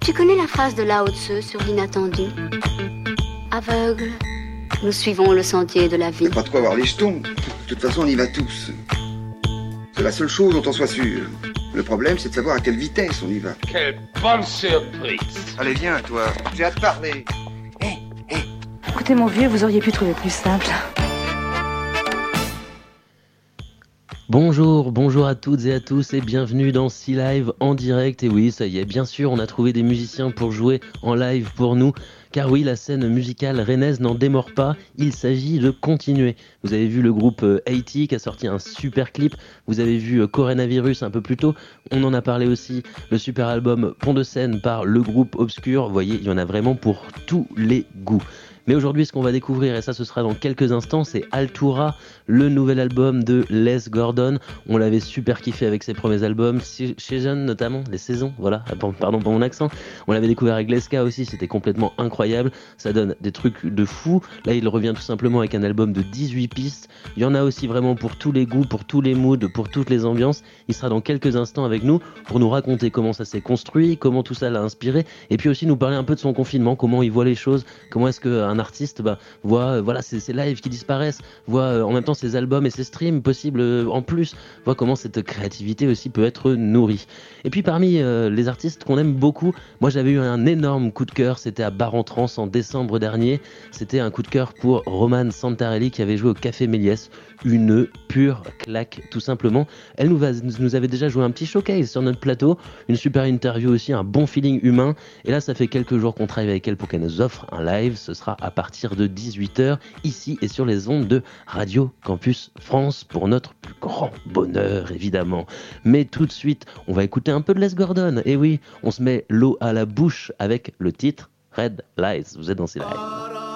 Tu connais la phrase de Lao Tzu sur l'inattendu? Aveugle, nous suivons le sentier de la vie. Pas de quoi avoir les jetons. De toute façon, on y va tous. C'est la seule chose dont on soit sûr. Le problème, c'est de savoir à quelle vitesse on y va. Quelle bonne surprise Allez, viens, toi. J'ai hâte de parler. Écoutez, mon vieux, vous auriez pu trouver plus simple. Bonjour, bonjour à toutes et à tous et bienvenue dans Sea Live en direct. Et oui, ça y est, bien sûr, on a trouvé des musiciens pour jouer en live pour nous. Car oui, la scène musicale rennaise n'en démord pas, il s'agit de continuer. Vous avez vu le groupe euh, Haiti qui a sorti un super clip, vous avez vu euh, Coronavirus un peu plus tôt, on en a parlé aussi, le super album Pont de scène par le groupe Obscur, vous voyez, il y en a vraiment pour tous les goûts. Mais aujourd'hui, ce qu'on va découvrir, et ça ce sera dans quelques instants, c'est Altura, le nouvel album de Les Gordon. On l'avait super kiffé avec ses premiers albums, chez notamment, les saisons, voilà, ah, pardon pour mon accent. On l'avait découvert avec Leska aussi, c'était complètement incroyable. Ça donne des trucs de fou. Là, il revient tout simplement avec un album de 18 pistes. Il y en a aussi vraiment pour tous les goûts, pour tous les moods, pour toutes les ambiances. Il sera dans quelques instants avec nous pour nous raconter comment ça s'est construit, comment tout ça l'a inspiré, et puis aussi nous parler un peu de son confinement, comment il voit les choses, comment est-ce qu'un artiste bah, voit euh, voilà ses, lives qui disparaissent, voit euh, en même temps ses albums et ses streams possibles euh, en plus, voit comment cette créativité aussi peut être nourrie. Et puis parmi les artistes qu'on aime beaucoup, moi j'avais eu un énorme coup de cœur, c'était à Bar en en décembre dernier, c'était un coup de cœur pour Roman Santarelli qui avait joué au Café Méliès, une pure claque tout simplement. Elle nous, nous avait déjà joué un petit showcase sur notre plateau, une super interview aussi, un bon feeling humain, et là ça fait quelques jours qu'on travaille avec elle pour qu'elle nous offre un live, ce sera à partir de 18h ici et sur les ondes de Radio Campus France pour notre plus grand bonheur évidemment. Mais tout de suite, on va écouter un peu de Les Gordon. Et oui, on se met l'eau à la bouche avec le titre Red Lies. Vous êtes dans ces lives.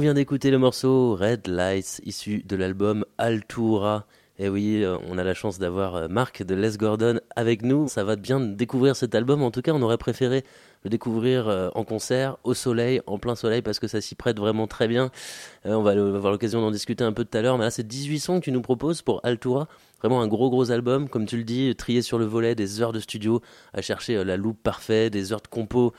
On vient d'écouter le morceau Red Lights issu de l'album Altura. Et oui, euh, on a la chance d'avoir euh, Marc de Les Gordon avec nous. Ça va bien découvrir cet album. En tout cas, on aurait préféré le découvrir euh, en concert, au soleil, en plein soleil, parce que ça s'y prête vraiment très bien. On va avoir l'occasion d'en discuter un peu tout à l'heure. Mais là, c'est 18 sons que tu nous proposes pour Altura. Vraiment un gros gros album, comme tu le dis, trié sur le volet, des heures de studio à chercher la loupe parfaite, des heures de compo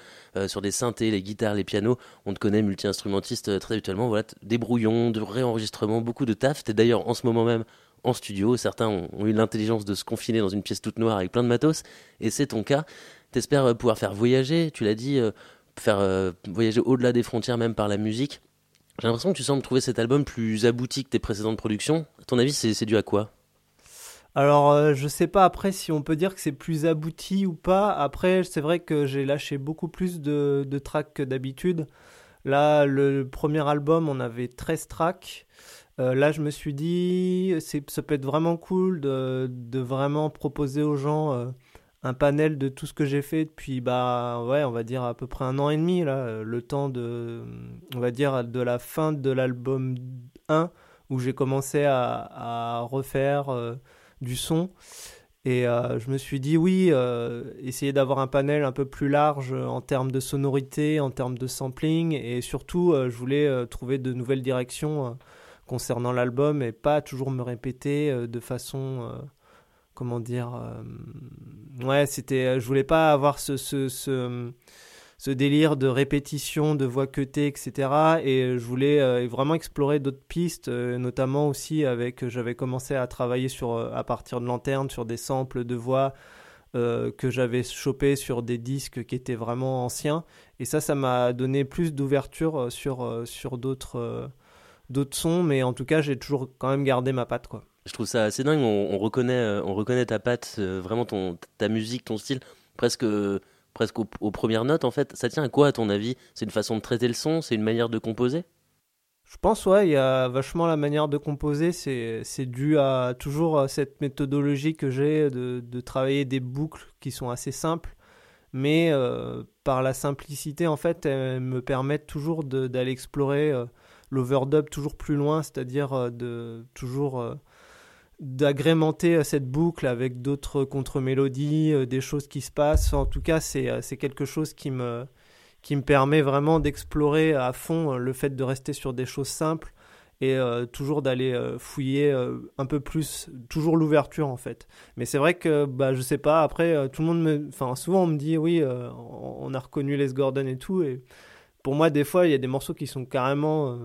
sur des synthés, les guitares, les pianos. On te connaît multi-instrumentiste très habituellement. Voilà, des brouillons, de réenregistrements, beaucoup de taf. T'es d'ailleurs en ce moment même en studio. Certains ont, eu l'intelligence de se confiner dans une pièce toute noire avec plein de matos, et c'est ton cas. T'espères euh, pouvoir faire voyager, tu l'as dit, euh, faire euh, voyager au-delà des frontières, même par la musique. J'ai l'impression que tu sembles trouver cet album plus abouti que tes précédentes productions. À ton avis, c'est dû à quoi? Alors, je sais pas après si on peut dire que c'est plus abouti ou pas. Après, c'est vrai que j'ai lâché beaucoup plus de, de tracks que d'habitude. Là, le premier album, on avait 13 tracks. Euh, là, je me suis dit, ça peut être vraiment cool de, vraiment proposer aux gens euh, un panel de tout ce que j'ai fait depuis, bah, ouais, on va dire à peu près un an et demi, là, le temps de, on va dire, de la fin de l'album 1, où j'ai commencé à, refaire euh, du son. Et je me suis dit, oui, essayer d'avoir un panel un peu plus large en termes de sonorité, en termes de sampling, et surtout, je voulais trouver de nouvelles directions concernant l'album et pas toujours me répéter euh, de façon euh, comment dire euh, ouais c'était je voulais pas avoir ce, ce, délire de répétition de voix cutée etc et je voulais vraiment explorer d'autres pistes notamment aussi avec j'avais commencé à travailler sur à partir de lanterne sur des samples de voix que j'avais chopé sur des disques qui étaient vraiment anciens. Et ça ça m'a donné plus d'ouverture sur sur d'autres d'autres sons, mais en tout cas, j'ai toujours quand même gardé ma patte, quoi. Je trouve ça assez dingue. On, reconnaît, euh, on reconnaît ta patte, euh, vraiment ton, ta musique, ton style, presque, presque aux, premières notes. En fait, ça tient à quoi, à ton avis? C'est une façon de traiter le son? C'est une manière de composer? Je pense, ouais, il y a vachement la manière de composer. C'est dû à toujours cette méthodologie que j'ai de, de, travailler des boucles qui sont assez simples, mais euh, par la simplicité, en fait, elles me permettent toujours d'aller explorer l'overdub toujours plus loin, c'est-à-dire euh, de toujours euh, d'agrémenter euh, cette boucle avec d'autres contre-mélodies, des choses qui se passent. En tout cas, c'est quelque chose qui me, qui me permet vraiment d'explorer à fond le fait de rester sur des choses simples et toujours d'aller fouiller un peu plus, toujours l'ouverture en fait. Mais c'est vrai que bah, je sais pas, après tout le monde me. Enfin, souvent on me dit oui, on a reconnu Les Gordon et tout, et pour moi, des fois, il y a des morceaux qui sont carrément.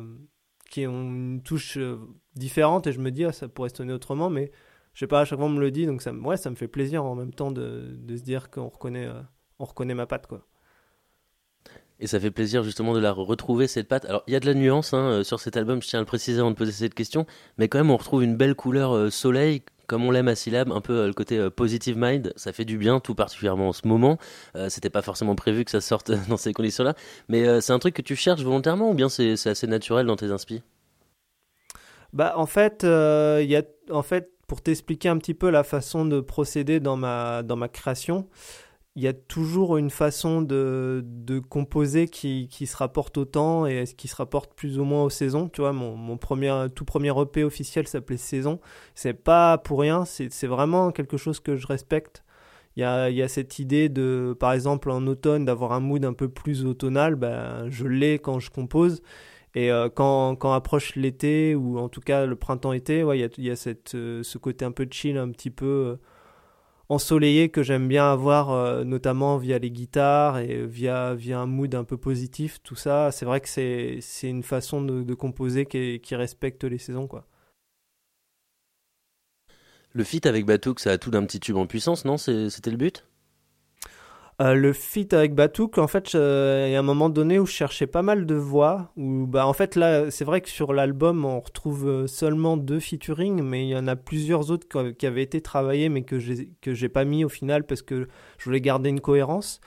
Euh, qui ont une touche euh, différente et je me dis, ah, ça pourrait sonner autrement, mais je sais pas, à chaque fois on me le dit, donc ça, ouais, ça me fait plaisir en même temps de, se dire qu'on reconnaît, euh, on reconnaît ma patte, quoi. Et ça fait plaisir justement de la retrouver cette patte. Alors il y a de la nuance hein, sur cet album, je tiens à le préciser avant de poser cette question, mais quand même on retrouve une belle couleur soleil comme on l'aime à syllabes, un peu euh, le côté euh, positive mind, ça fait du bien, tout particulièrement en ce moment. Euh, c'était pas forcément prévu que ça sorte dans ces conditions-là, mais c'est un truc que tu cherches volontairement ou bien c'est assez naturel dans tes inspi Bah en fait, y a en fait pour t'expliquer un petit peu la façon de procéder dans ma dans ma création il y a toujours une façon de, de composer qui, qui, se rapporte au temps et qui se rapporte plus ou moins aux saisons. Tu vois, mon, mon premier, tout premier EP officiel s'appelait Saison. C'est pas pour rien, c'est vraiment quelque chose que je respecte. Il y a, y a cette idée de, par exemple, en automne, d'avoir un mood un peu plus automnal. Ben, je l'ai quand je compose. Et euh, quand, quand approche l'été, ou en tout cas le printemps-été, il y a, y a cette, euh, ce côté un peu chill, un petit peu euh, ensoleillé que j'aime bien avoir, euh, notamment via les guitares et via, un mood un peu positif, tout ça. C'est vrai que c'est, c'est une façon de, composer qui, qui, respecte les saisons. quoi. Le feat avec Batouk, ça a tout d'un petit tube en puissance, non? C'était le but? Euh, le feat avec Batouk, en fait, il y a un moment donné où je cherchais pas mal de voix. Où, bah, en fait, là, c'est vrai que sur l'album, on retrouve euh, seulement deux featuring, mais il y en a plusieurs autres qui avaient été travaillés, mais que j'ai pas mis au final parce que je voulais garder une cohérence.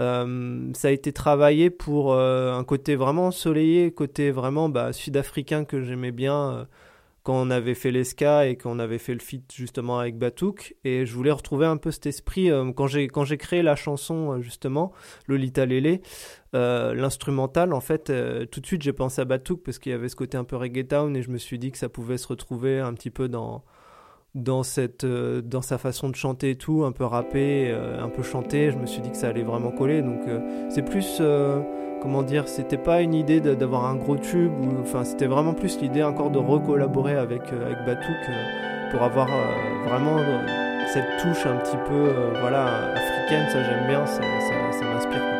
Euh, ça a été travaillé pour un côté vraiment ensoleillé, côté vraiment bah, sud-africain que j'aimais bien quand on avait fait l'esca et qu'on avait fait le feat justement avec Batouk. Et je voulais retrouver un peu cet esprit. Euh, quand j'ai quand j'ai créé la chanson euh, justement, Lolita Lele, euh, l'instrumental, en fait, tout de suite j'ai pensé à Batouk parce qu'il y avait ce côté un peu reggaeton et je me suis dit que ça pouvait se retrouver un petit peu dans dans cette dans sa façon de chanter et tout, un peu rappé, un peu chanté. Je me suis dit que ça allait vraiment coller. Donc c'est plus comment dire, c'était pas une idée d'avoir un gros tube, enfin c'était vraiment plus l'idée encore de recollaborer avec, euh, avec Batouk euh, pour avoir euh, vraiment cette touche un petit peu voilà, africaine, ça j'aime bien, ça, ça m'inspire.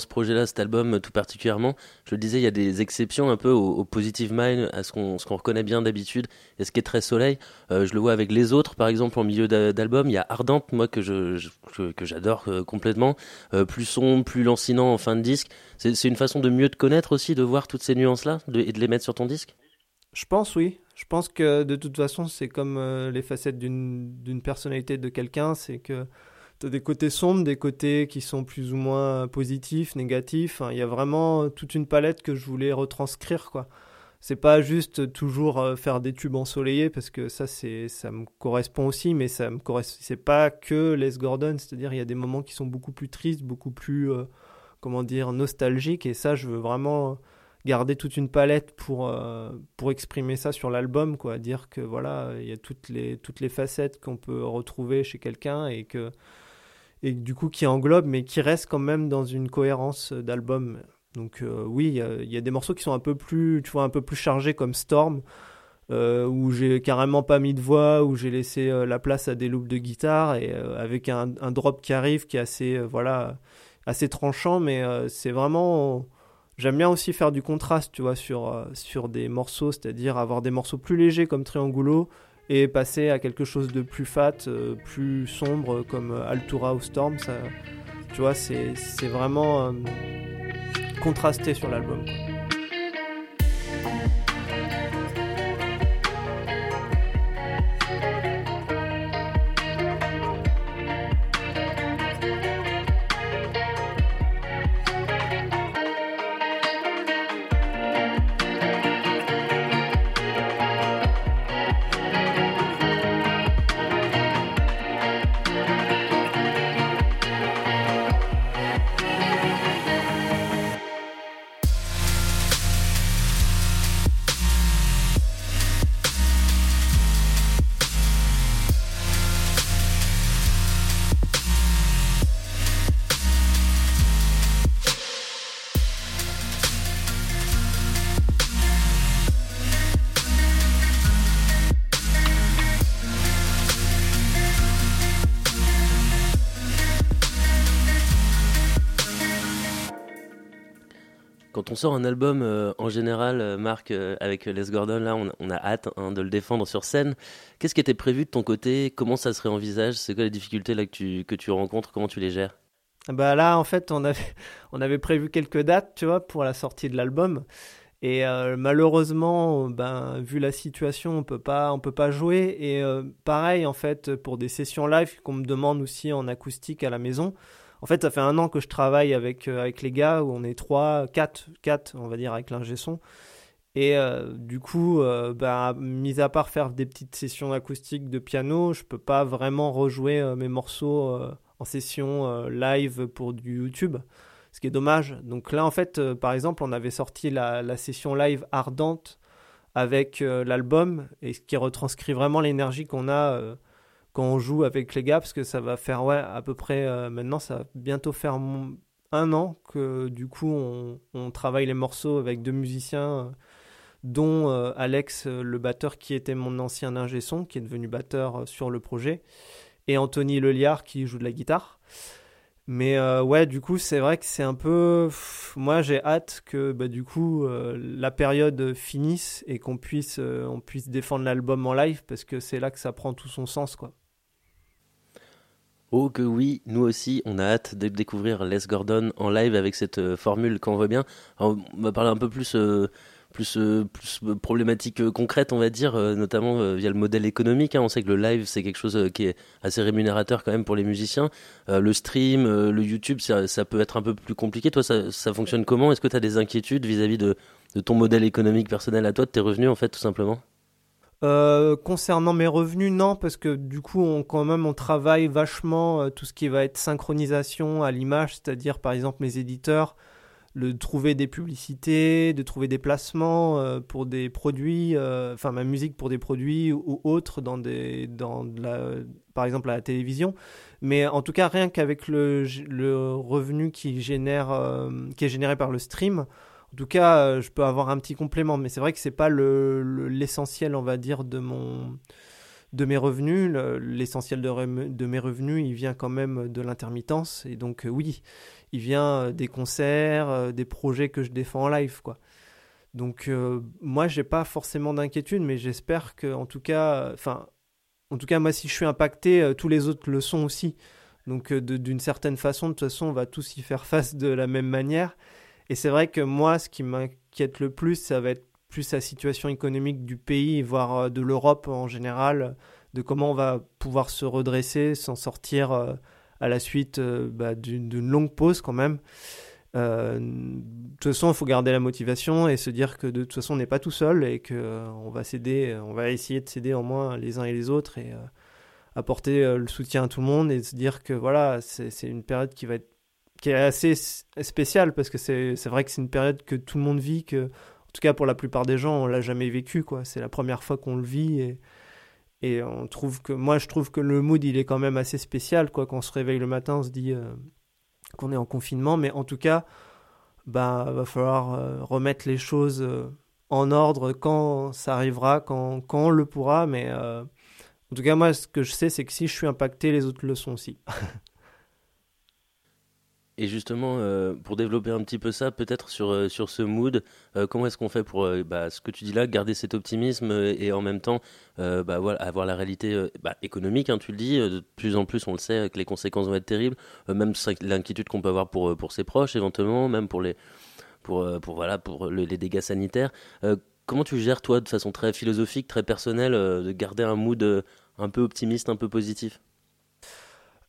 Ce projet-là, cet album tout particulièrement, je le disais, il y a des exceptions un peu au, positive mind, à ce qu'on reconnaît bien d'habitude, et ce qui est très soleil. Euh, je le vois avec les autres, par exemple, en milieu d'album, il y a Ardente, moi, que j'adore euh, complètement, euh, plus sombre, plus lancinant en fin de disque. C'est une façon de mieux te connaître aussi, de voir toutes ces nuances-là, et de les mettre sur ton disque? Je pense, oui. Je pense que de toute façon, c'est comme les facettes d'une personnalité de quelqu'un, c'est que des côtés sombres, des côtés qui sont plus ou moins positifs, négatifs. Il y a vraiment toute une palette que je voulais retranscrire, quoi. C'est pas juste toujours euh, faire des tubes ensoleillés parce que ça, ça me correspond aussi, mais ça me correspond. C'est pas que Les Gordon, c'est-à-dire il y a des moments qui sont beaucoup plus tristes, beaucoup plus, euh, comment dire, nostalgiques, et ça, je veux vraiment garder toute une palette pour, euh, pour exprimer ça sur l'album, quoi. Dire que voilà, il y a toutes les, toutes les facettes qu'on peut retrouver chez quelqu'un et que et du coup qui englobe, mais qui reste quand même dans une cohérence d'album. Donc euh, oui, il y, a des morceaux qui sont un peu plus, tu vois, un peu plus chargés comme Storm, euh, où j'ai carrément pas mis de voix, où j'ai laissé euh, la place à des loops de guitare et avec un, drop qui arrive qui est assez, voilà, assez tranchant, mais c'est vraiment J'aime bien aussi faire du contraste, tu vois, sur, sur des morceaux, c'est-à-dire avoir des morceaux plus légers comme Triangulo et passer à quelque chose de plus fat, euh, plus sombre comme Altura ou Storm, ça, tu vois, c'est vraiment euh, contrasté sur l'album. Sort un album euh, en général, euh, Marc, euh, avec Les Gordon, là, on, a hâte hein, de le défendre sur scène. Qu'est-ce qui était prévu de ton côté? Comment ça se réenvisage? C'est quoi les difficultés là, que, tu, rencontres? Comment tu les gères? Bah là, en fait, on avait, on avait prévu quelques dates, tu vois, pour la sortie de l'album. Et malheureusement, ben, vu la situation, on peut pas, on peut pas jouer. Et pareil, en fait, pour des sessions live qu'on me demande aussi en acoustique à la maison, en fait, ça fait un an que je travaille avec, euh, avec les gars où on est trois, quatre, quatre, on va dire, avec l'ingé son. Et euh, du coup, euh, bah, mis à part faire des petites sessions acoustiques de piano, je peux pas vraiment rejouer mes morceaux en session live pour du YouTube, ce qui est dommage. Donc là, en fait, par exemple, on avait sorti la, la session live ardente avec l'album, et ce qui retranscrit vraiment l'énergie qu'on a quand on joue avec les gars, parce que ça va faire, ouais, à peu près, euh, maintenant, ça va bientôt faire un an que du coup on, travaille les morceaux avec deux musiciens, dont Alex, le batteur qui était mon ancien ingé son, qui est devenu batteur sur le projet, et Anthony Leliard qui joue de la guitare. Mais euh, ouais, du coup, c'est vrai que c'est un peu. Moi, j'ai hâte que bah, du coup euh, la période finisse et qu'on puisse, euh, on puisse défendre l'album en live parce que c'est là que ça prend tout son sens, quoi. Oh que oui, nous aussi, on a hâte de découvrir Les Gordon en live avec cette formule qu'on voit bien. on va parler un peu plus euh, plus euh, problématique euh, concrète, on va dire, notamment via le modèle économique. Hein. On sait que le live, c'est quelque chose qui est assez rémunérateur quand même pour les musiciens. le stream, le YouTube, ça, peut être un peu plus compliqué. Toi, ça, fonctionne comment? Est-ce que tu as des inquiétudes vis-à-vis de, de, ton modèle économique personnel à toi, de tes revenus, en fait, tout simplement? Concernant mes revenus, non, parce que du coup, on, quand même, on travaille vachement tout ce qui va être synchronisation à l'image, c'est-à-dire par exemple mes éditeurs de trouver des publicités, de trouver des placements euh, pour des produits, euh, enfin ma musique pour des produits ou, autres dans des, dans la, par exemple à la télévision. Mais en tout cas, rien qu'avec le, le, revenu qui génère, euh, qui est généré par le stream, en tout cas, je peux avoir un petit complément. Mais c'est vrai que c'est pas l'essentiel, on va dire, de mon de mes revenus. L'essentiel de, mes revenus, il vient quand même de l'intermittence. Et donc, oui, il vient euh, des concerts, euh, des projets que je défends en live, quoi. Donc euh, moi j'ai pas forcément d'inquiétude, mais j'espère que en tout cas, enfin, en tout cas moi si je suis impacté, tous les autres le sont aussi. Donc d'une certaine façon, de toute façon, on va tous y faire face de la même manière. Et c'est vrai que moi, ce qui m'inquiète le plus, ça va être plus la situation économique du pays, voire de l'Europe en général, de comment on va pouvoir se redresser, s'en sortir à la suite euh, bah, d'une longue pause quand même. Euh, de toute façon, il faut garder la motivation et se dire que de toute façon, on n'est pas tout seul et qu'on euh, va s'aider, on va essayer de s'aider en moins les uns et les autres et apporter le soutien à tout le monde et se dire que voilà, c'est une période qui va être qui est assez spéciale parce que c'est vrai que c'est une période que tout le monde vit, que en tout cas pour la plupart des gens, on l'a jamais vécu. C'est la première fois qu'on le vit et et on trouve que, moi, je trouve que le mood, il est quand même assez spécial, quoi. Quand on se réveille le matin, on se dit euh, qu'on est en confinement, mais en tout cas, bah, va falloir euh, remettre les choses euh, en ordre quand ça arrivera, quand, quand on le pourra, mais en tout cas, moi, ce que je sais, c'est que si je suis impacté, les autres le sont aussi. Et justement, euh, pour développer un petit peu ça, peut-être sur, euh, sur ce mood, euh, comment est-ce qu'on fait pour, bah, ce que tu dis là, garder cet optimisme et en même temps bah, voilà, avoir la réalité bah, économique, hein, tu le dis, de plus en plus on le sait que les conséquences vont être terribles, même l'inquiétude qu'on peut avoir pour, pour ses proches éventuellement, même pour les, pour, pour, voilà, pour les dégâts sanitaires. comment tu gères toi de façon très philosophique, très personnelle, de garder un mood un peu optimiste, un peu positif?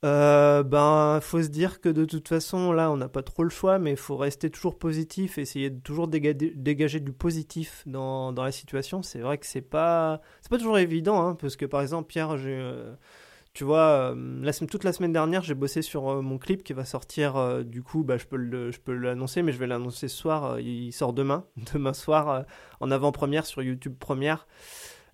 Euh, ben, faut se dire que de toute façon, là, on n'a pas trop le choix, mais il faut rester toujours positif, essayer de toujours dégager, du positif dans, la situation. C'est vrai que c'est pas, c'est pas toujours évident, hein, parce que par exemple, Pierre, euh, tu vois, euh, toute la semaine dernière, j'ai bossé sur euh, mon clip qui va sortir. du coup, bah, je peux je peux l'annoncer, mais je vais l'annoncer ce soir. il sort demain, demain soir, en avant-première sur YouTube Première.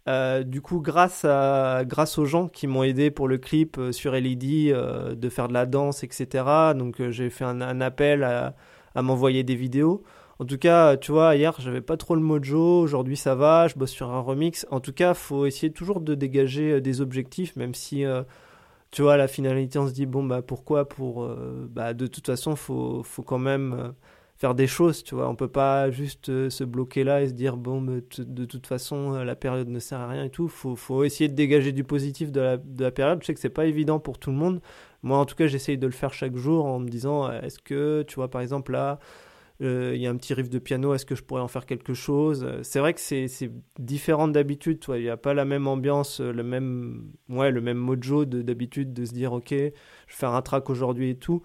Euh, du coup, grâce, à, grâce aux gens qui m'ont aidé pour le clip euh, sur LED, euh, de faire de la danse, etc. Donc j'ai fait un, appel à, m'envoyer des vidéos. En tout cas, tu vois, hier j'avais pas trop le mojo, aujourd'hui ça va, je bosse sur un remix. En tout cas, faut essayer toujours de dégager des objectifs, même si, tu vois, la finalité, on se dit, bon, bah pourquoi Pour, bah, de toute façon, faut, faut quand même faire des choses, tu vois. On peut pas juste euh, se bloquer là et se dire bon, de toute façon euh, la période ne sert à rien et tout. Faut, faut essayer de dégager du positif de la, de la période. Je sais que c'est pas évident pour tout le monde. Moi, en tout cas, j'essaye de le faire chaque jour en me disant euh, est-ce que, tu vois, par exemple là. Il y a un petit riff de piano, est-ce que je pourrais en faire quelque chose? C'est vrai que c'est différent d'habitude, il n'y a pas la même ambiance, le même, ouais, le même mojo d'habitude de, de se dire ok, je vais faire un track aujourd'hui et tout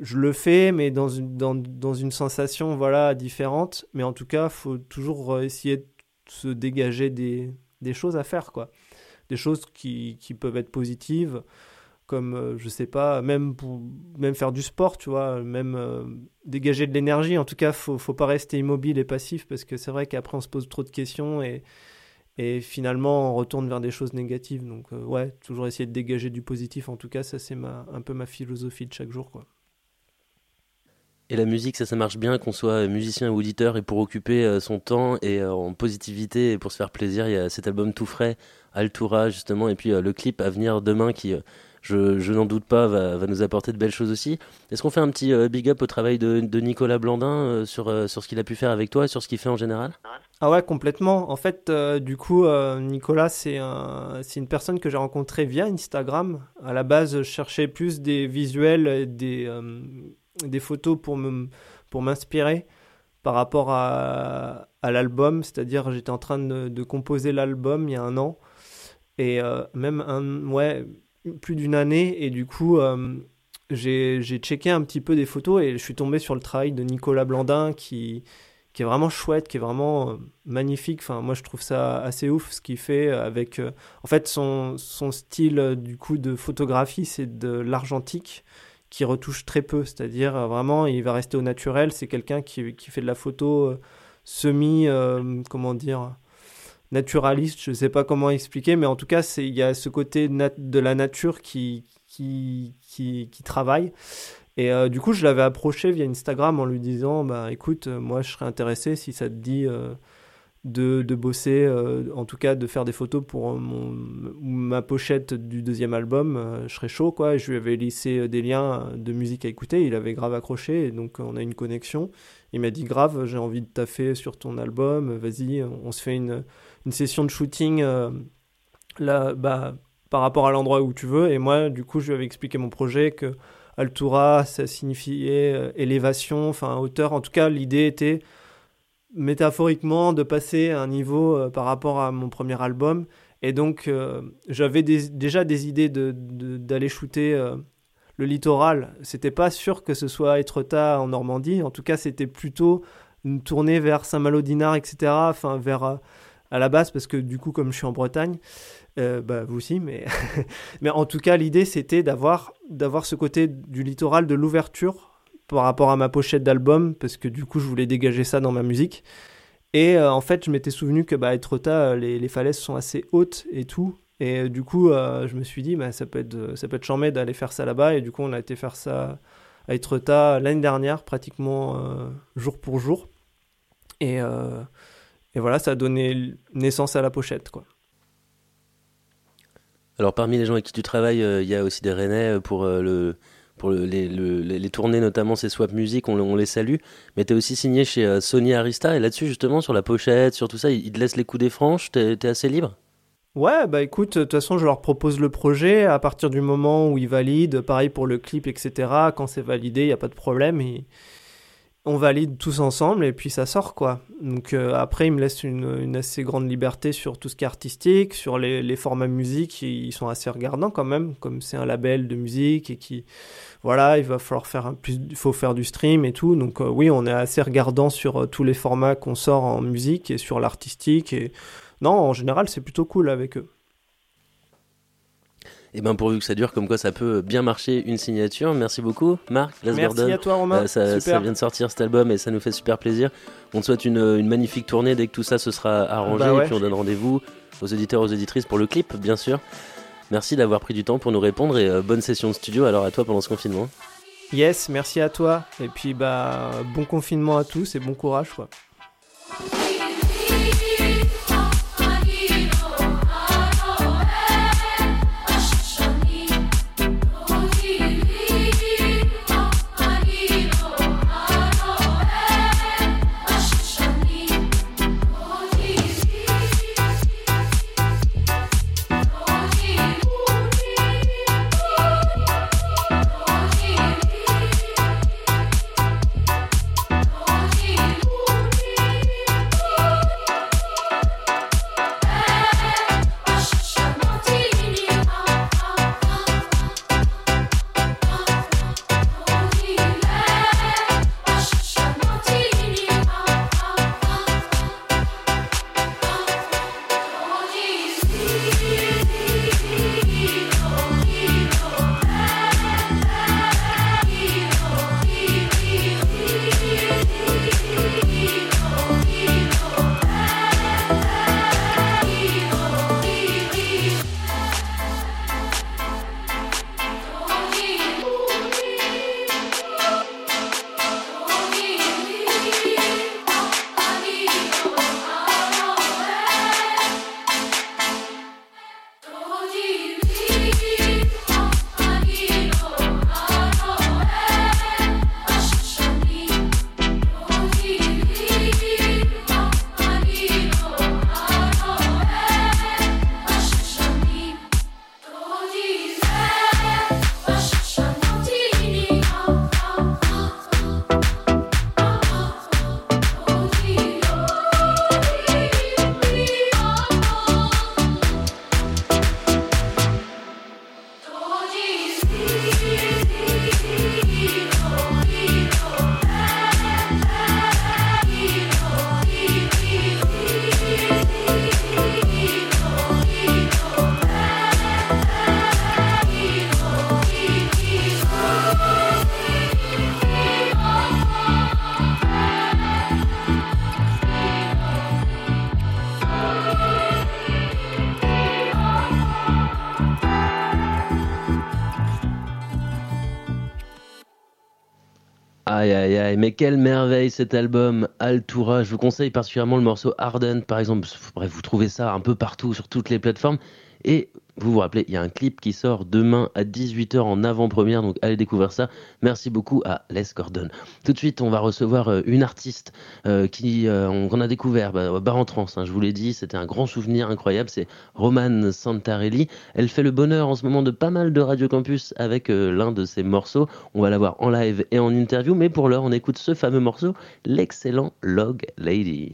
je le fais, mais dans une, sensation voilà, différente. Mais en tout cas, faut toujours essayer de se dégager des, choses à faire, quoi. Des choses qui, peuvent être positives, comme, euh, je sais pas, même, faire du sport, tu vois, même euh, dégager de l'énergie. En tout cas, faut, faut pas rester immobile et passif, parce que c'est vrai qu'après, on se pose trop de questions et, et finalement, on retourne vers des choses négatives. Donc, euh, ouais, toujours essayer de dégager du positif. En tout cas, ça, c'est un peu ma philosophie de chaque jour, quoi. Et la musique, ça, ça marche bien, qu'on soit musicien ou auditeur, et pour occuper euh, son temps et euh, en positivité et pour se faire plaisir, il y a cet album tout frais, Altura, justement, et puis euh, le clip à venir demain qui, je, n'en doute pas, va, nous apporter de belles choses aussi. Est-ce qu'on fait un petit big up au travail de, Nicolas Blandin sur, ce qu'il a pu faire avec toi sur ce qu'il fait en général? Ah ouais, complètement. En fait, du coup, Nicolas, c'est un, une personne que j'ai rencontrée via Instagram. À la base, je cherchais plus des visuels, des des photos pour me pour m'inspirer par rapport à, l'album, c'est-à-dire j'étais en train de, composer l'album il y a un an et euh, même un ouais plus d'une année et du coup euh, j'ai checké un petit peu des photos et je suis tombé sur le travail de Nicolas Blandin qui qui est vraiment chouette, qui est vraiment euh, magnifique. Enfin, moi, je trouve ça assez ouf ce qu'il fait avec. en fait, son, son style du coup de photographie, c'est de l'argentique qui retouche très peu, c'est-à-dire euh, vraiment il va rester au naturel, c'est quelqu'un qui, qui, fait de la photo euh, semi, euh, comment dire, naturaliste, je ne sais pas comment expliquer, mais en tout cas il y a ce côté de la nature qui, qui, qui, travaille. Et du coup je l'avais approché via Instagram en lui disant, bah écoute, moi je serais intéressé si ça te dit de, bosser, euh, en tout cas de faire des photos pour mon, ma pochette du deuxième album, euh, je serais chaud quoi. Je lui avais laissé euh, des liens de musique à écouter, il avait grave accroché, et donc on a une connexion. Il m'a dit grave, j'ai envie de taffer sur ton album, vas-y, on se fait une, une session de shooting là, bah, par rapport à l'endroit où tu veux. Et moi, du coup, je lui avais expliqué mon projet que Altura, ça signifiait élévation, enfin hauteur. En tout cas, l'idée était métaphoriquement de passer à un niveau euh, par rapport à mon premier album. Et donc, euh, j'avais déjà des idées d'aller de, d'aller shooter euh, le littoral. C'était pas sûr que ce soit Etretat en Normandie. En tout cas, c'était plutôt une tournée vers Saint-Malo d'Inard, etc. Enfin, vers à la base, parce que du coup, comme je suis en Bretagne, bah, vous aussi, mais, mais en tout cas, l'idée, c'était d'avoir ce côté du littoral, de l'ouverture par rapport à ma pochette d'album, parce que du coup, je voulais dégager ça dans ma musique. Et euh, en fait, je m'étais souvenu que bah, Etretat, les, les, falaises sont assez hautes et tout. Et euh, du coup, euh, je me suis dit, bah, ça peut être, ça peut être charmé d'aller faire ça là-bas. Et du coup, on a été faire ça à Etretat l'année dernière, pratiquement jour pour jour. Et, et, voilà, ça a donné naissance à la pochette, quoi. Alors, parmi les gens avec qui tu travailles, il y a aussi des Rennais pour le pour les, les, tournées, notamment ces Swap Music, on, les salue. Mais tu es aussi signé chez euh, Sony Arista, et là-dessus, justement, sur la pochette, sur tout ça, ils te laissent les coups des franches, tu es, assez libre? Ouais, bah écoute, de toute façon, je leur propose le projet à partir du moment où ils valident. Pareil pour le clip, etc. Quand c'est validé, il n'y a pas de problème. Et on valide tous ensemble et puis ça sort quoi. Donc euh, après il me laisse une, assez grande liberté sur tout ce qui est artistique, sur les, les formats musique, ils sont assez regardants quand même, comme c'est un label de musique et qui voilà, il va falloir faire plus, faut faire du stream et tout. Donc euh, oui, on est assez regardant sur euh, tous les formats qu'on sort en musique et sur l'artistique et non, en général c'est plutôt cool avec eux. Et eh bien pourvu que ça dure, comme quoi ça peut bien marcher une signature. Merci beaucoup, Marc. Merci à toi, Romain. Euh, ça, vient de sortir cet album et ça nous fait super plaisir. On te souhaite une, magnifique tournée dès que tout ça se sera arrangé. Bah et puis on donne rendez-vous aux éditeurs, aux éditrices pour le clip, bien sûr. Merci d'avoir pris du temps pour nous répondre et euh, bonne session de studio alors à toi pendant ce confinement. Yes, merci à toi. Et puis bah bon confinement à tous et bon courage. Aïe aïe mais quelle merveille cet album Altura. Je vous conseille particulièrement le morceau Ardent par exemple. Bref, vous trouvez ça un peu partout sur toutes les plateformes. Et vous vous rappelez, il y a un clip qui sort demain à 18h en avant-première, donc allez découvrir ça. Merci beaucoup à Les Gordon. Tout de suite, on va recevoir euh, une artiste euh, qui euh, qu'on a découvert bah, Bar en Trans. Hein, je vous l'ai dit, c'était un grand souvenir incroyable. C'est Romane Santarelli. Elle fait le bonheur en ce moment de pas mal de Radio Campus avec l'un de ses morceaux. On va la voir en live et en interview, mais pour l'heure, on écoute ce fameux morceau, l'excellent Log Lady.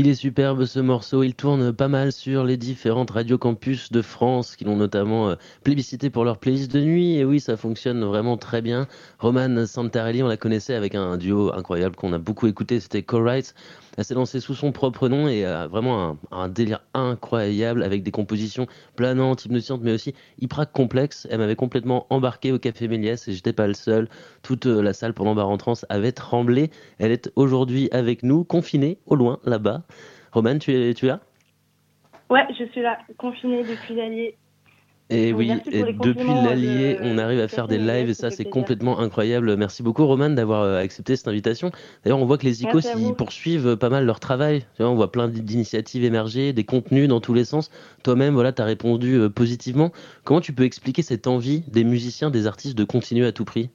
Il est superbe ce morceau, il tourne pas mal sur les différentes radios campus de France qui l'ont notamment euh, plébiscité pour leur playlist de nuit. Et oui, ça fonctionne vraiment très bien. Roman Santarelli, on la connaissait avec un duo incroyable qu'on a beaucoup écouté, c'était Co-Writes. Elle s'est lancée sous son propre nom et a vraiment un, délire incroyable avec des compositions planantes, hypnotisantes, mais aussi hyper complexes. Elle m'avait complètement embarqué au Café Méliès et j'étais pas le seul. Toute euh, la salle pendant Bar en Trans avait tremblé. Elle est aujourd'hui avec nous, confinée au loin là-bas. Romane, tu es, tu là? Ouais, je suis là, confinée depuis l'Allier. Et oui, et depuis l'Allier, on arrive à faire des lives et ça, c'est complètement incroyable. Merci beaucoup, Roman, d'avoir euh, accepté cette invitation. D'ailleurs, on voit que les ICOs, ils poursuivent pas mal leur travail. On voit plein d'initiatives émerger, des contenus dans tous les sens. Toi-même, voilà, tu as répondu euh, positivement. Comment tu peux expliquer cette envie des musiciens, des artistes de continuer à tout prix?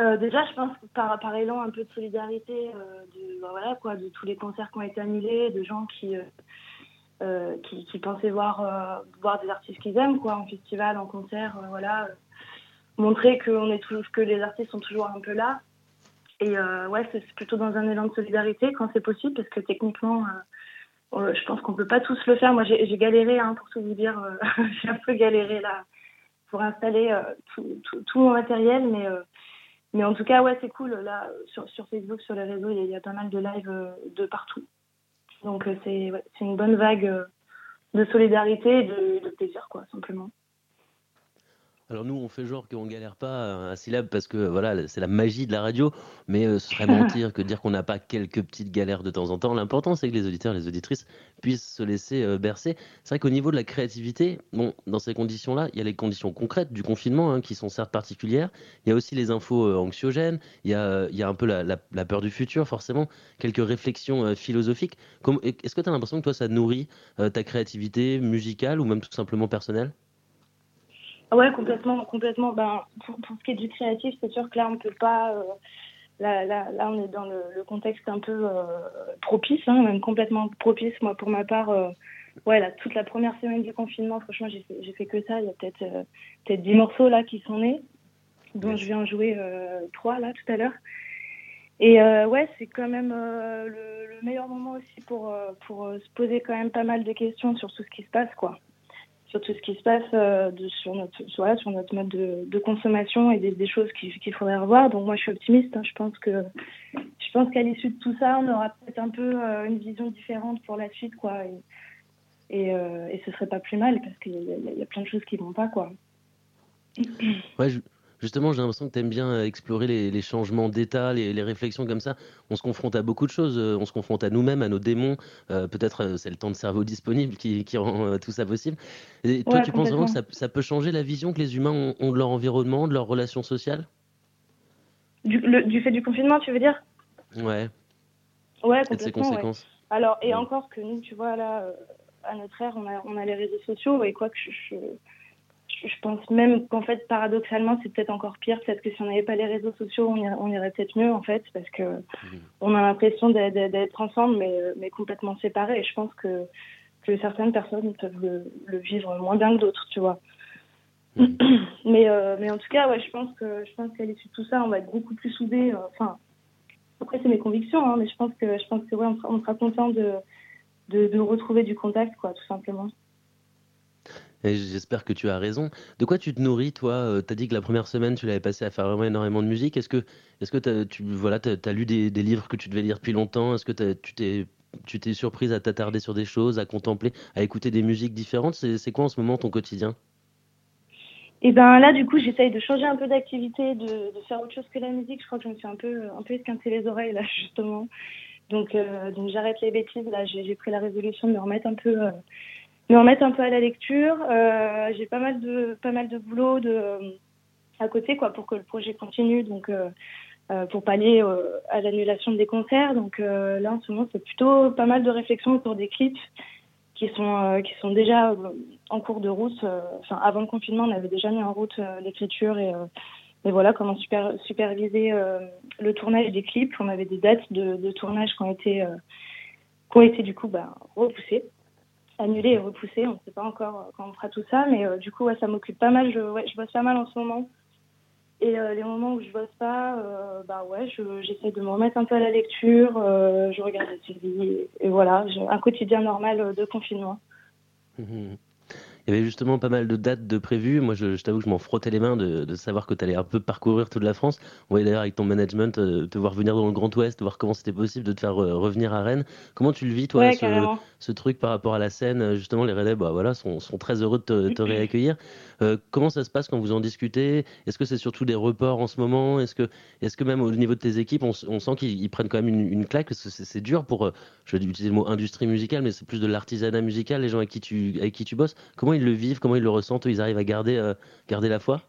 Euh, déjà, je pense que par, par élan un peu de solidarité de, bah, voilà, quoi, de tous les concerts qui ont été annulés, de gens qui, euh, qui, pensaient voir, euh, voir des artistes qu'ils aiment, quoi, en festival, en concert, euh, voilà. montrer que, on est toujours, que les artistes sont toujours un peu là. Et ouais, c'est plutôt dans un élan de solidarité quand c'est possible, parce que techniquement, je pense qu'on peut pas tous le faire. Moi, j'ai galéré, hein, pour tout vous dire, j'ai un peu galéré là pour installer tout, tout, mon matériel, mais mais en tout cas, ouais, c'est cool. Là, sur, sur Facebook, sur les réseaux, il y, a pas mal de lives de partout. Donc euh, c'est une bonne vague euh, de solidarité et de, de plaisir, quoi, simplement. Alors nous, on fait genre qu'on galère pas à syllabe parce que voilà, c'est la magie de la radio, mais euh, ce serait mentir que dire qu'on n'a pas quelques petites galères de temps en temps. L'important, c'est que les auditeurs, les auditrices puissent se laisser euh, bercer. C'est vrai qu'au niveau de la créativité, bon, dans ces conditions-là, il y a les conditions concrètes du confinement hein, qui sont certes particulières. Il y a aussi les infos euh, anxiogènes. Il y a, il y a un peu la, la, peur du futur, forcément. Quelques réflexions philosophiques. Est-ce que tu as l'impression que toi, ça nourrit ta créativité musicale ou même tout simplement personnelle? Ouais, complètement, complètement. Ben, pour, pour, ce qui est du créatif, c'est sûr que là, on peut pas. Euh, là, là, là, on est dans le, le contexte un peu euh, propice, hein, même complètement propice. Moi, pour ma part, euh, ouais, là, toute la première semaine du confinement, franchement, j'ai fait, j'ai fait que ça. Il y a peut-être peut-être dix morceaux là qui sont nés, dont je viens jouer trois là tout à l'heure. Et ouais, c'est quand même le, le, meilleur moment aussi pour pour se poser quand même pas mal de questions sur tout ce qui se passe, quoi sur tout ce qui se passe euh, sur, notre, sur notre mode de, consommation et des, des choses qu'il faudrait revoir. Donc moi, je suis optimiste. Hein. Je pense que je pense qu'à l'issue de tout ça, on aura peut-être un peu euh, une vision différente pour la suite, quoi. Et, et, euh, ce serait pas plus mal parce qu'il y, y, a plein de choses qui vont pas, quoi. Ouais, je, Justement, j'ai l'impression que tu aimes bien euh, explorer les, changements d'état, les, réflexions comme ça. On se confronte à beaucoup de choses. Euh, on se confronte à nous-mêmes, à nos démons. Euh, peut-être c'est le temps de cerveau disponible qui, rend tout ça possible. Et toi, tu penses vraiment que ça, peut changer la vision que les humains ont, de leur environnement, de leurs relations sociales? Du, fait du confinement, tu veux dire? Ouais. Ouais, complètement. Et de ses conséquences. Alors, et encore que nous, tu vois, là, à notre ère, on a, on a les réseaux sociaux. Et quoi que je je pense même qu'en fait, paradoxalement, c'est peut-être encore pire. Peut-être que si on n'avait pas les réseaux sociaux, on irait, peut-être mieux, en fait, parce que mmh. on a l'impression d'être ensemble, mais, mais complètement séparés. Et je pense que, que certaines personnes peuvent le, vivre moins bien que d'autres, tu vois. Mmh. mais, euh, mais en tout cas, ouais, je pense que je pense qu'à l'issue de tout ça, on va être beaucoup plus soudés. Euh, enfin, après, c'est mes convictions, hein, mais je pense que je pense que ouais, on sera, on sera content de, de, de retrouver du contact, quoi, tout simplement. J'espère que tu as raison. De quoi tu te nourris, toi? Euh, Tu as dit que la première semaine, tu l'avais passé à faire vraiment énormément de musique. Est-ce que, est-ce que tu voilà, as, lu des, livres que tu devais lire depuis longtemps? Est-ce que tu t'es tu t'es surprise à t'attarder sur des choses, à contempler, à écouter des musiques différentes? C'est quoi en ce moment ton quotidien? Et eh ben là, du coup, j'essaye de changer un peu d'activité, de, faire autre chose que la musique. Je crois que je me suis un peu, un peu esquinté les oreilles là, justement. Donc, euh, donc j'arrête les bêtises. Là, j'ai pris la résolution de me remettre un peu, euh, me remettre un peu à la lecture. Euh, j'ai pas mal de pas mal de boulot de à côté quoi pour que le projet continue donc euh, euh pour pallier euh, à l'annulation des concerts. Donc euh, là en ce moment c'est plutôt pas mal de réflexions autour des clips qui sont qui sont déjà en cours de route. Enfin avant le confinement on avait déjà mis en route l'écriture et et voilà comment super, superviser le tournage des clips. On avait des dates de, de tournage qui ont été qui ont été du coup bah, repoussées annulé et repoussé. On ne sait pas encore euh, quand on fera tout ça, mais euh, du coup, ouais, ça m'occupe pas mal. Je, ouais, je bosse pas mal en ce moment. Et euh, les moments où je bosse pas, bah ouais, j'essaie de me remettre un peu à la lecture, je regarde la télé, et, voilà, j'ai un quotidien normal de confinement. Mmh il y avait justement pas mal de dates de prévues. Moi, je, t'avoue que je m'en frottais les mains de, de savoir que tu allais un peu parcourir toute la France. On voyait d'ailleurs avec ton management euh, te voir venir dans le Grand Ouest, voir comment c'était possible de te faire euh, revenir à Rennes. Comment tu le vis, toi, ce, ce, truc par rapport à la scène? Justement, les Rennais bah, voilà, sont, sont, très heureux de te, te réaccueillir. Euh, comment ça se passe quand vous en discutez? Est-ce que c'est surtout des reports en ce moment? Est-ce que, est que même au niveau de tes équipes, on, on sent qu'ils prennent quand même une, une claque? Parce que c'est dur pour, je vais utiliser le mot industrie musicale, mais c'est plus de l'artisanat musical, les gens avec qui tu, avec qui tu bosses. Comment comment ils le vivent, comment ils le ressentent, ils arrivent à garder, garder la foi?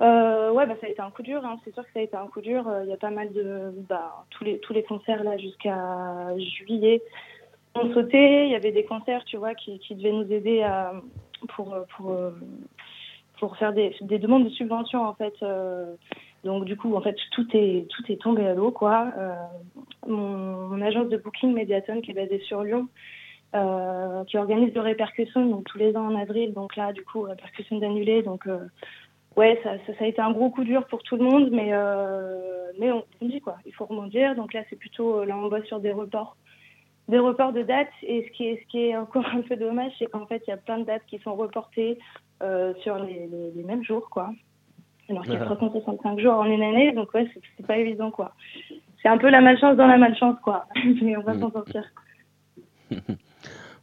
Euh, ouais, bah, ça a été un coup dur. Hein. C'est sûr que ça a été un coup dur. Il y a pas mal de. Bah, tous, les, tous les concerts là jusqu'à juillet ont sauté. Il y avait des concerts, tu vois, qui, devaient nous aider pour, pour, pour faire des, des demandes de subventions en fait. Euh, donc du coup, en fait, tout est tout est tombé à l'eau, quoi. Euh, mon, mon, agence de booking Mediaton, qui est basée sur Lyon, euh, qui organise le répercussion donc tous les ans en avril. Donc là, du coup, répercussion d'annuler. Donc ouais, ça, ça, ça, a été un gros coup dur pour tout le monde, mais, euh, mais on, on, dit quoi, il faut rebondir. Donc là, c'est plutôt, euh, là, on bosse sur des reports, des reports de dates. Et ce qui est, ce qui est encore un peu dommage, c'est qu'en fait, il y a plein de dates qui sont reportées euh, sur les, les, les, mêmes jours, quoi. Alors qu'il y a 365 jours en une année, donc ouais, c'est pas évident, quoi. C'est un peu la malchance dans la malchance, quoi. mais on va s'en sortir.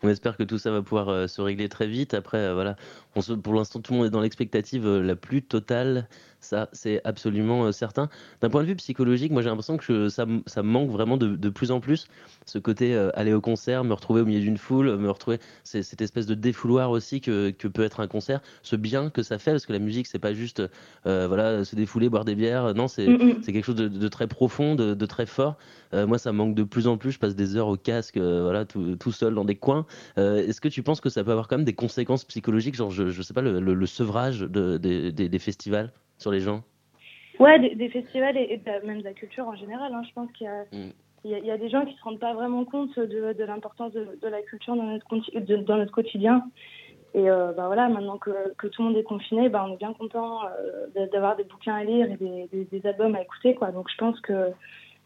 On espère que tout ça va pouvoir euh, se régler très vite. Après, euh, voilà, on se, pour l'instant, tout le monde est dans l'expectative euh, la plus totale. Ça, c'est absolument euh, certain. D'un point de vue psychologique, moi j'ai l'impression que ça, ça me manque vraiment de, de, plus en plus. Ce côté euh, aller au concert, me retrouver au milieu d'une foule, me retrouver cette espèce de défouloir aussi que, que, peut être un concert, ce bien que ça fait, parce que la musique c'est pas juste euh, voilà se défouler, boire des bières. Non, c'est mm -hmm. quelque chose de, de, très profond, de, de très fort. Euh, moi, ça me manque de plus en plus. Je passe des heures au casque, voilà, tout, tout, seul dans des coins. Est-ce que tu penses que ça peut avoir quand même des conséquences psychologiques, genre je, je sais pas le, le, le sevrage de, des, festivals? sur les gens Ouais, des, des festivals et, et de, même de la culture en général. Hein. Je pense qu'il y a. Mm. Il y, a, il y, a des gens qui se rendent pas vraiment compte de, de l'importance de, de, la culture dans notre, de, dans notre quotidien. Et euh, bah voilà, maintenant que, que, tout le monde est confiné, bah on est bien content euh, d'avoir des bouquins à lire et des, des, des, albums à écouter, quoi. Donc je pense que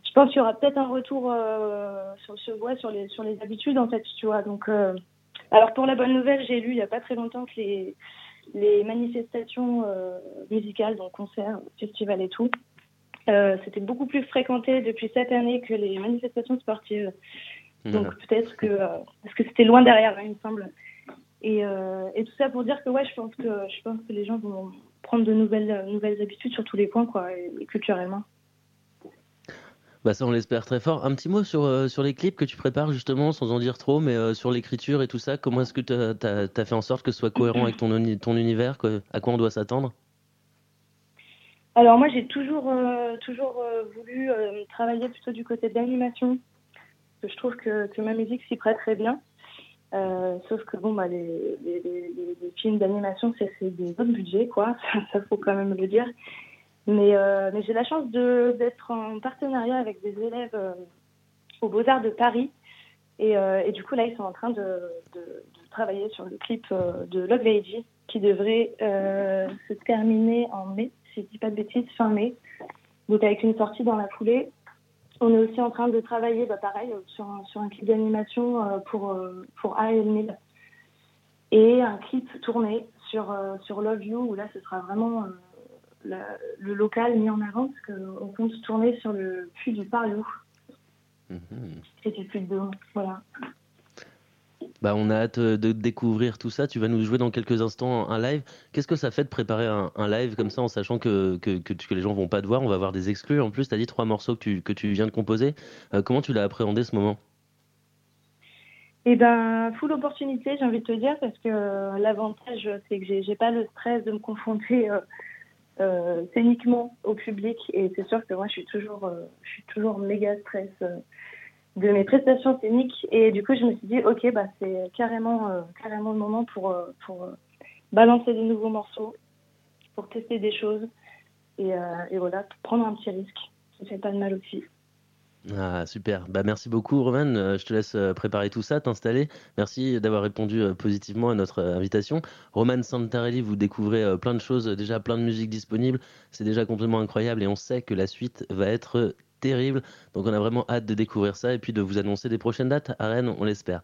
je pense qu'il y aura peut-être un retour euh, sur, sur, ouais, sur les sur les habitudes en fait, tu vois. Donc alors pour la bonne nouvelle, j'ai lu il y a pas très longtemps que les les manifestations euh, musicales, donc concerts, festivals et tout, euh, c'était beaucoup plus fréquenté depuis cette année que les manifestations sportives. Donc mmh. peut-être que euh, parce que c'était loin derrière, il me semble. Et, et, tout ça pour dire que ouais, je pense que je pense que les gens vont prendre de nouvelles nouvelles habitudes sur tous les points quoi, et, et culturellement. Bah ça on l'espère très fort. Un petit mot sur, euh, sur les clips que tu prépares justement, sans en dire trop, mais euh, sur l'écriture et tout ça, comment est-ce que tu as, as, fait en sorte que ce soit cohérent avec ton, ton univers À quoi on doit s'attendre? Alors moi j'ai toujours, euh, toujours voulu travailler plutôt du côté de l'animation, je trouve que, que ma musique s'y prête très bien. Sauf que bon bah les, les, films d'animation c'est des autres budgets quoi, ça faut quand même le dire. Mais, euh, mais j'ai la chance d'être en partenariat avec des élèves euh, aux Beaux-Arts de Paris. Et, euh, et, du coup, là, ils sont en train de, de, de travailler sur le clip euh, de Love Lady qui devrait euh, se terminer en mai, si je dis pas de bêtises, fin mai. Donc, avec une sortie dans la foulée. On est aussi en train de travailler, bah, pareil, sur, sur un clip d'animation pour, pour AL1000 et un clip tourné sur, sur Love You, où là, ce sera vraiment la, le local mis en avant parce qu'on compte tourner sur le puits du Pariou. Mmh. C'est le puits de Dôme, voilà. Bah, on a hâte de découvrir tout ça. Tu vas nous jouer dans quelques instants un live. Qu'est-ce que ça fait de préparer un, un live comme ça en sachant que, que, que, que, les gens vont pas te voir? On va avoir des exclus. En plus, tu as dit trois morceaux que tu, que tu viens de composer. Euh, comment tu l'as appréhendé ce moment? Eh ben, full opportunité, j'ai envie de te dire, parce que euh, l'avantage, c'est que j'ai pas le stress de me confronter. Euh, euh, scéniquement au public. Et c'est sûr que moi je suis toujours euh, je suis toujours méga stress euh, de mes prestations scéniques. Et du coup je me suis dit ok bah c'est carrément euh, carrément le moment pour euh, pour balancer des nouveaux morceaux pour tester des choses. Et, et voilà prendre un petit risque. Ça fait pas de mal aussi ah, super. Bah, merci beaucoup, Roman. Euh, je te laisse euh, préparer tout ça, t'installer. Merci d'avoir répondu euh, positivement à notre invitation. Roman Santarelli, vous découvrez plein de choses, déjà plein de musique disponible. C'est déjà complètement incroyable et on sait que la suite va être terrible. Donc, on a vraiment hâte de découvrir ça et puis de vous annoncer des prochaines dates à Rennes, on l'espère.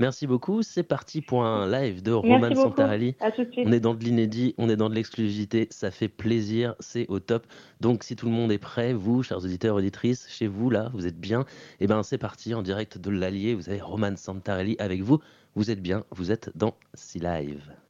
Merci beaucoup. C'est parti pour un live de Roman Santarelli. On est dans de l'inédit, on est dans de l'exclusivité. Ça fait plaisir, c'est au top. Donc, si tout le monde est prêt, vous, chers auditeurs, auditrices, chez vous, là, vous êtes bien, et eh ben c'est parti en direct de l'Allier. Vous avez Roman Santarelli avec vous. Vous êtes bien, vous êtes dans C-Live.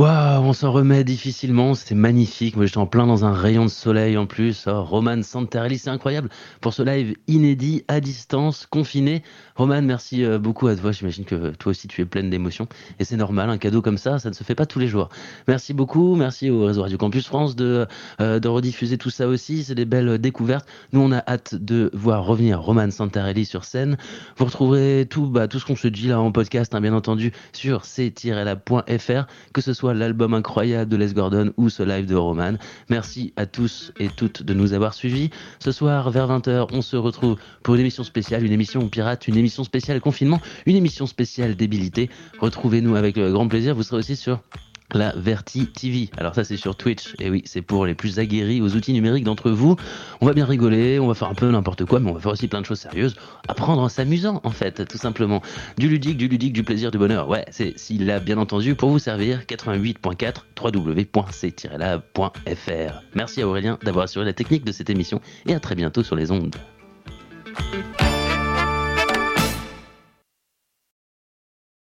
Waouh, on s'en remet difficilement, c'est magnifique. Moi, j'étais en plein dans un rayon de soleil en plus. Oh, Roman Santarelli, c'est incroyable pour ce live inédit, à distance, confiné. Roman, merci euh, beaucoup à toi. J'imagine que toi aussi, tu es pleine d'émotions. Et c'est normal, un cadeau comme ça, ça ne se fait pas tous les jours. Merci beaucoup. Merci au réseau Radio Campus France de, euh, rediffuser tout ça aussi. C'est des belles découvertes. Nous, on a hâte de voir revenir Roman Santarelli sur scène. Vous retrouverez tout, bah, tout ce qu'on se dit là en podcast, hein, bien entendu, sur c-lab.fr, que ce soit l'album incroyable de Les Gordon ou ce live de Roman. Merci à tous et toutes de nous avoir suivis. Ce soir, vers 20h, on se retrouve pour une émission spéciale, une émission pirate, une émission spéciale confinement, une émission spéciale débilité. Retrouvez-nous avec grand plaisir. Vous serez aussi sur la Verti TV. Alors ça c'est sur Twitch. Et oui, c'est pour les plus aguerris aux outils numériques d'entre vous. On va bien rigoler, on va faire un peu n'importe quoi, mais on va faire aussi plein de choses sérieuses. Apprendre en s'amusant en fait, tout simplement. Du ludique, du ludique, du plaisir, du bonheur. Ouais, c'est s'il a bien entendu pour vous servir 88.4 www.c-lab.fr. Merci à Aurélien d'avoir assuré la technique de cette émission et à très bientôt sur les ondes.